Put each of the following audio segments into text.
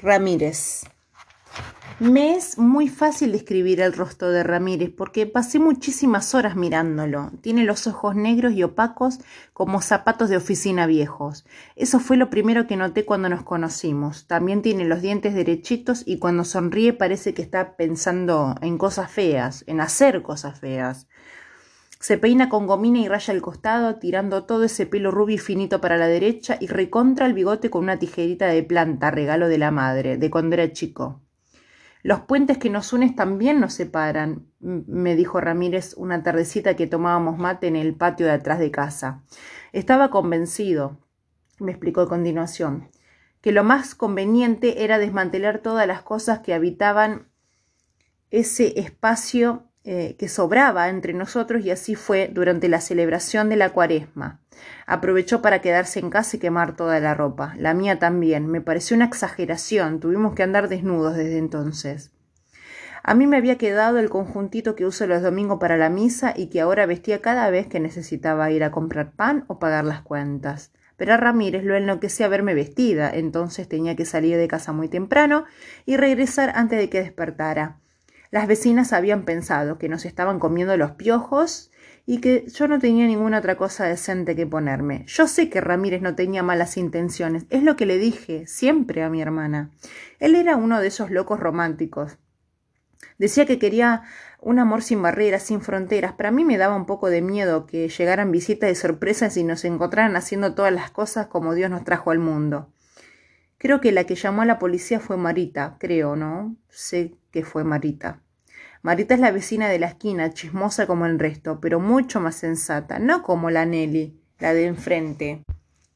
Ramírez. Me es muy fácil describir el rostro de Ramírez porque pasé muchísimas horas mirándolo. Tiene los ojos negros y opacos como zapatos de oficina viejos. Eso fue lo primero que noté cuando nos conocimos. También tiene los dientes derechitos y cuando sonríe parece que está pensando en cosas feas, en hacer cosas feas. Se peina con gomina y raya el costado, tirando todo ese pelo rubio y finito para la derecha y recontra el bigote con una tijerita de planta, regalo de la madre, de cuando era chico. Los puentes que nos unen también nos separan, me dijo Ramírez una tardecita que tomábamos mate en el patio de atrás de casa. Estaba convencido, me explicó a continuación, que lo más conveniente era desmantelar todas las cosas que habitaban ese espacio eh, que sobraba entre nosotros y así fue durante la celebración de la cuaresma. Aprovechó para quedarse en casa y quemar toda la ropa. La mía también. Me pareció una exageración. Tuvimos que andar desnudos desde entonces. A mí me había quedado el conjuntito que uso los domingos para la misa y que ahora vestía cada vez que necesitaba ir a comprar pan o pagar las cuentas. Pero a Ramírez lo enloquecía verme vestida, entonces tenía que salir de casa muy temprano y regresar antes de que despertara. Las vecinas habían pensado que nos estaban comiendo los piojos y que yo no tenía ninguna otra cosa decente que ponerme. Yo sé que Ramírez no tenía malas intenciones, es lo que le dije siempre a mi hermana. Él era uno de esos locos románticos. Decía que quería un amor sin barreras, sin fronteras, pero a mí me daba un poco de miedo que llegaran visitas de sorpresas y nos encontraran haciendo todas las cosas como Dios nos trajo al mundo. Creo que la que llamó a la policía fue Marita, creo, ¿no? Sé que fue Marita. Marita es la vecina de la esquina, chismosa como el resto, pero mucho más sensata, no como la Nelly, la de enfrente,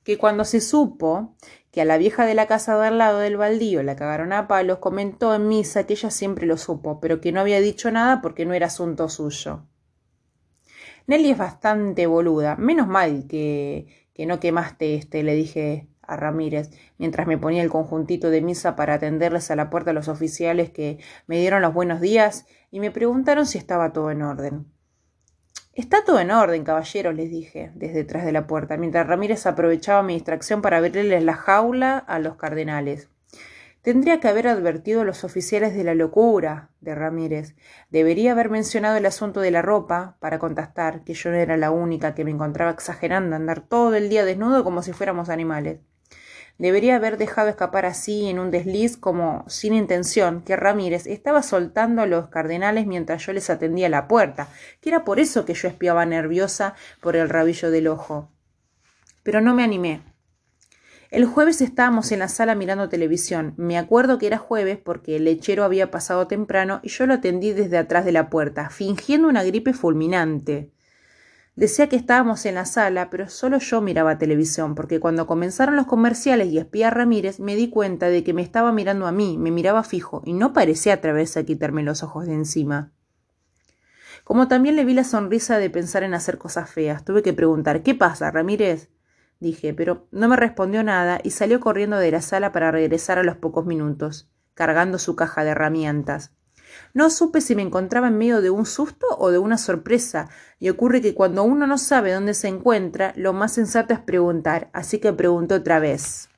que cuando se supo que a la vieja de la casa de al lado del baldío la cagaron a palos, comentó en misa que ella siempre lo supo, pero que no había dicho nada porque no era asunto suyo. Nelly es bastante boluda, menos mal que, que no quemaste este, le dije Ramírez, mientras me ponía el conjuntito de misa para atenderles a la puerta los oficiales que me dieron los buenos días y me preguntaron si estaba todo en orden. Está todo en orden, caballeros, les dije, desde detrás de la puerta, mientras Ramírez aprovechaba mi distracción para abrirles la jaula a los cardenales. Tendría que haber advertido a los oficiales de la locura de Ramírez. Debería haber mencionado el asunto de la ropa para contestar que yo no era la única que me encontraba exagerando andar todo el día desnudo como si fuéramos animales. Debería haber dejado escapar así en un desliz como sin intención que Ramírez estaba soltando a los cardenales mientras yo les atendía la puerta, que era por eso que yo espiaba nerviosa por el rabillo del ojo. Pero no me animé. El jueves estábamos en la sala mirando televisión. Me acuerdo que era jueves porque el lechero había pasado temprano y yo lo atendí desde atrás de la puerta, fingiendo una gripe fulminante. Decía que estábamos en la sala, pero solo yo miraba televisión, porque cuando comenzaron los comerciales y espía a Ramírez, me di cuenta de que me estaba mirando a mí, me miraba fijo, y no parecía atreverse a quitarme los ojos de encima. Como también le vi la sonrisa de pensar en hacer cosas feas, tuve que preguntar ¿Qué pasa, Ramírez? dije, pero no me respondió nada y salió corriendo de la sala para regresar a los pocos minutos, cargando su caja de herramientas. No supe si me encontraba en medio de un susto o de una sorpresa, y ocurre que cuando uno no sabe dónde se encuentra, lo más sensato es preguntar, así que pregunté otra vez.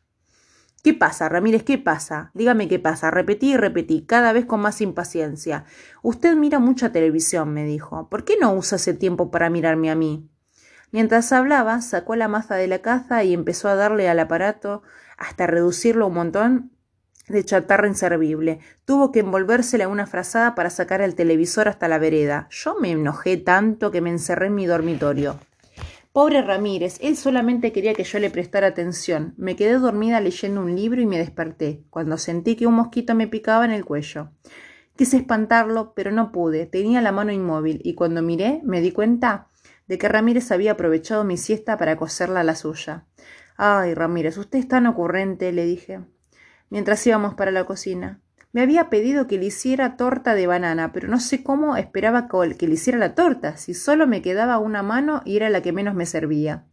¿Qué pasa, Ramírez? ¿Qué pasa? Dígame qué pasa. Repetí y repetí, cada vez con más impaciencia. Usted mira mucha televisión, me dijo. ¿Por qué no usa ese tiempo para mirarme a mí? Mientras hablaba, sacó la maza de la caza y empezó a darle al aparato hasta reducirlo un montón de chatarra inservible. Tuvo que envolvérsela una frazada para sacar el televisor hasta la vereda. Yo me enojé tanto que me encerré en mi dormitorio. Pobre Ramírez, él solamente quería que yo le prestara atención. Me quedé dormida leyendo un libro y me desperté, cuando sentí que un mosquito me picaba en el cuello. Quise espantarlo, pero no pude. Tenía la mano inmóvil y cuando miré me di cuenta de que Ramírez había aprovechado mi siesta para coserla a la suya. Ay, Ramírez, usted es tan ocurrente, le dije mientras íbamos para la cocina. Me había pedido que le hiciera torta de banana, pero no sé cómo esperaba que le hiciera la torta, si solo me quedaba una mano y era la que menos me servía.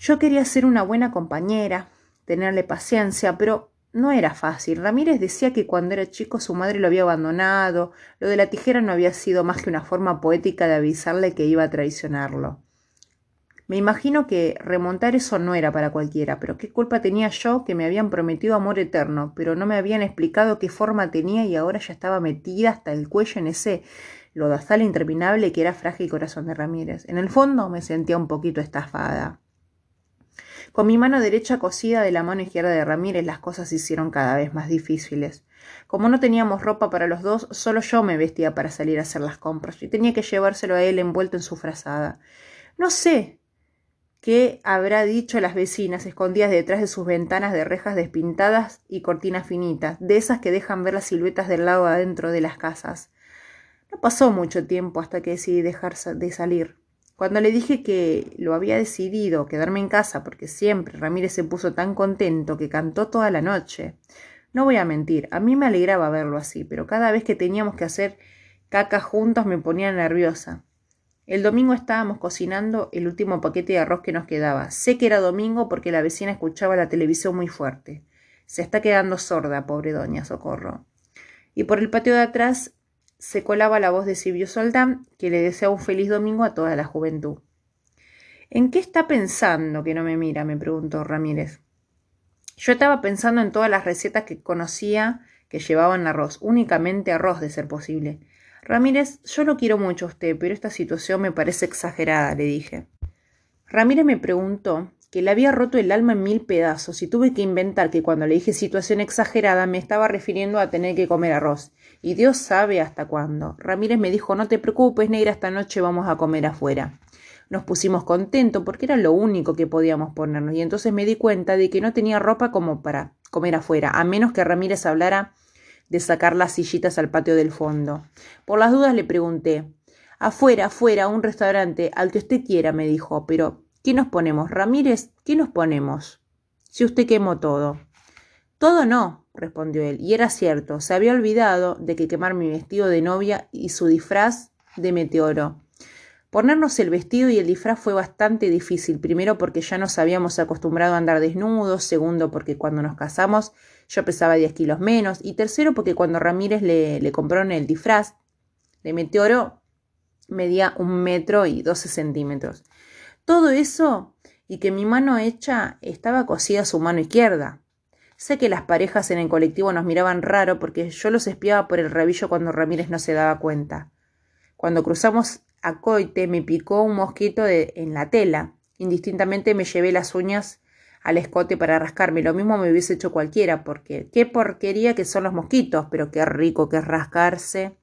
Yo quería ser una buena compañera, tenerle paciencia, pero no era fácil. Ramírez decía que cuando era chico su madre lo había abandonado, lo de la tijera no había sido más que una forma poética de avisarle que iba a traicionarlo. Me imagino que remontar eso no era para cualquiera, pero qué culpa tenía yo que me habían prometido amor eterno, pero no me habían explicado qué forma tenía y ahora ya estaba metida hasta el cuello en ese lodazal interminable que era frágil corazón de Ramírez. En el fondo me sentía un poquito estafada. Con mi mano derecha cosida de la mano izquierda de Ramírez las cosas se hicieron cada vez más difíciles. Como no teníamos ropa para los dos, solo yo me vestía para salir a hacer las compras y tenía que llevárselo a él envuelto en su frazada. No sé qué habrá dicho las vecinas escondidas detrás de sus ventanas de rejas despintadas y cortinas finitas, de esas que dejan ver las siluetas del lado adentro de las casas. No pasó mucho tiempo hasta que decidí dejar de salir. Cuando le dije que lo había decidido quedarme en casa porque siempre Ramírez se puso tan contento que cantó toda la noche. No voy a mentir, a mí me alegraba verlo así, pero cada vez que teníamos que hacer caca juntos me ponía nerviosa. El domingo estábamos cocinando el último paquete de arroz que nos quedaba. Sé que era domingo porque la vecina escuchaba la televisión muy fuerte. Se está quedando sorda, pobre doña Socorro. Y por el patio de atrás se colaba la voz de Silvio Soldán, que le desea un feliz domingo a toda la juventud. ¿En qué está pensando que no me mira? me preguntó Ramírez. Yo estaba pensando en todas las recetas que conocía que llevaban arroz, únicamente arroz de ser posible. Ramírez, yo lo quiero mucho a usted, pero esta situación me parece exagerada, le dije. Ramírez me preguntó que le había roto el alma en mil pedazos y tuve que inventar que cuando le dije situación exagerada me estaba refiriendo a tener que comer arroz. Y Dios sabe hasta cuándo. Ramírez me dijo no te preocupes, negra, esta noche vamos a comer afuera. Nos pusimos contentos porque era lo único que podíamos ponernos y entonces me di cuenta de que no tenía ropa como para comer afuera, a menos que Ramírez hablara de sacar las sillitas al patio del fondo. Por las dudas le pregunté Afuera, afuera, un restaurante, al que usted quiera, me dijo, pero ¿Qué nos ponemos? Ramírez, ¿qué nos ponemos? Si usted quemó todo. Todo no, respondió él, y era cierto, se había olvidado de que quemar mi vestido de novia y su disfraz de meteoro. Ponernos el vestido y el disfraz fue bastante difícil, primero porque ya nos habíamos acostumbrado a andar desnudos, segundo porque cuando nos casamos yo pesaba 10 kilos menos, y tercero porque cuando Ramírez le, le compraron el disfraz de meteoro medía un metro y doce centímetros. Todo eso y que mi mano hecha estaba cosida a su mano izquierda. Sé que las parejas en el colectivo nos miraban raro porque yo los espiaba por el rabillo cuando Ramírez no se daba cuenta. Cuando cruzamos a Coite me picó un mosquito en la tela. Indistintamente me llevé las uñas al escote para rascarme. Lo mismo me hubiese hecho cualquiera, porque qué porquería que son los mosquitos, pero qué rico que es rascarse.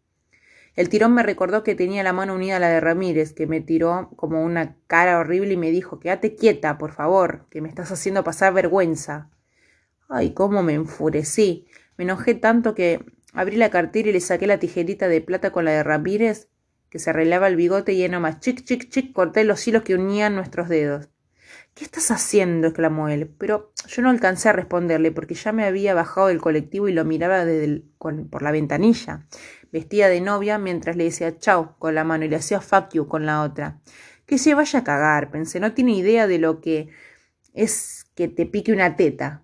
El tirón me recordó que tenía la mano unida a la de Ramírez, que me tiró como una cara horrible y me dijo Quédate quieta, por favor, que me estás haciendo pasar vergüenza. Ay, cómo me enfurecí. Me enojé tanto que abrí la cartera y le saqué la tijerita de plata con la de Ramírez, que se arreglaba el bigote y lleno más chic, chic, chic, corté los hilos que unían nuestros dedos. ¿Qué estás haciendo? exclamó él. Pero yo no alcancé a responderle porque ya me había bajado del colectivo y lo miraba por la ventanilla vestía de novia mientras le decía chau con la mano y le hacía fuck con la otra. Que se vaya a cagar, pensé, no tiene idea de lo que es que te pique una teta.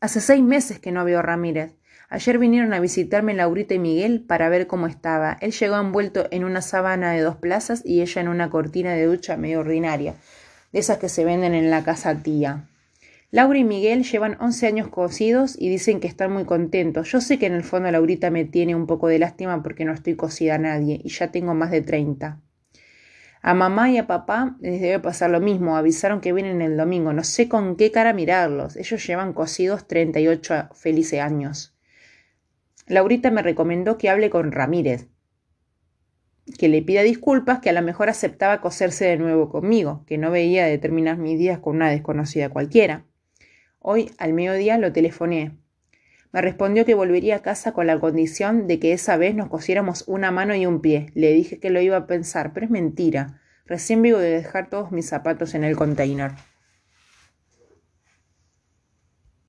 Hace seis meses que no veo a Ramírez. Ayer vinieron a visitarme Laurita y Miguel para ver cómo estaba. Él llegó envuelto en una sábana de dos plazas y ella en una cortina de ducha medio ordinaria, de esas que se venden en la casa tía. Laura y Miguel llevan 11 años cosidos y dicen que están muy contentos. Yo sé que en el fondo Laurita me tiene un poco de lástima porque no estoy cosida a nadie y ya tengo más de 30. A mamá y a papá les debe pasar lo mismo. Avisaron que vienen el domingo. No sé con qué cara mirarlos. Ellos llevan cosidos 38 felices años. Laurita me recomendó que hable con Ramírez, que le pida disculpas, que a lo mejor aceptaba coserse de nuevo conmigo, que no veía de terminar mis días con una desconocida cualquiera. Hoy al mediodía lo telefoné. Me respondió que volvería a casa con la condición de que esa vez nos cosiéramos una mano y un pie. Le dije que lo iba a pensar, pero es mentira. Recién vivo de dejar todos mis zapatos en el container.